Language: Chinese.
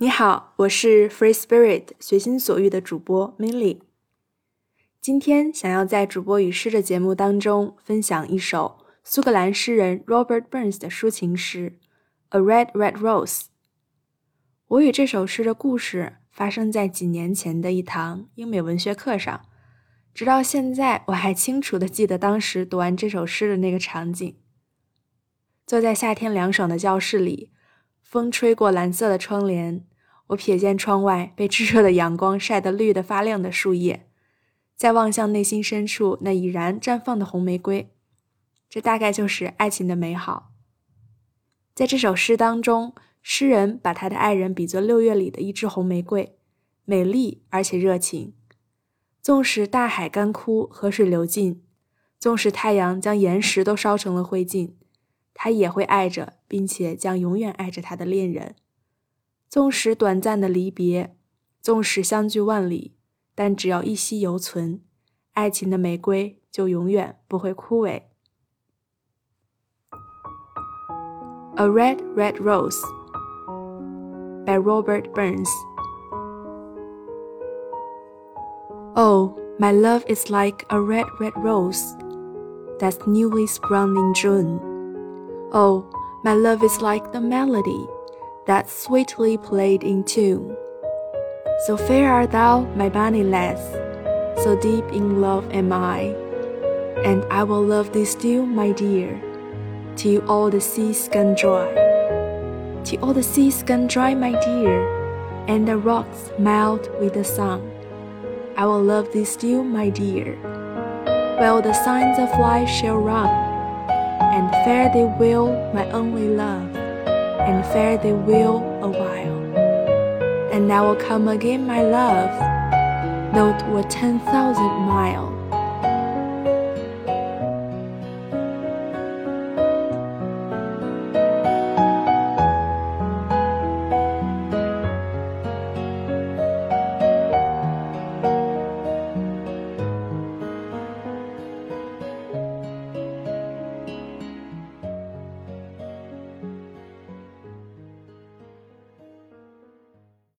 你好，我是 Free Spirit 随心所欲的主播 Milly。今天想要在主播与诗的节目当中分享一首苏格兰诗人 Robert Burns 的抒情诗《A Red Red Rose》。我与这首诗的故事发生在几年前的一堂英美文学课上，直到现在我还清楚的记得当时读完这首诗的那个场景。坐在夏天凉爽的教室里，风吹过蓝色的窗帘。我瞥见窗外被炙热的阳光晒得绿得发亮的树叶，再望向内心深处那已然绽放的红玫瑰，这大概就是爱情的美好。在这首诗当中，诗人把他的爱人比作六月里的一枝红玫瑰，美丽而且热情。纵使大海干枯，河水流尽，纵使太阳将岩石都烧成了灰烬，他也会爱着，并且将永远爱着他的恋人。纵使短暂的离别，纵使相距万里，但只要一息犹存，爱情的玫瑰就永远不会枯萎。A Red Red Rose by Robert Burns. Oh, my love is like a red, red rose that's newly sprung in June. Oh, my love is like the melody that sweetly played in tune. So fair art thou, my bonny lass, so deep in love am I, and I will love thee still, my dear, till all the seas gone dry. Till all the seas gone dry, my dear, and the rocks melt with the sun. I will love thee still, my dear, while the signs of life shall run, and fare thee well, my only love and fare thee well awhile. And I will come again, my love, though it were ten thousand mile.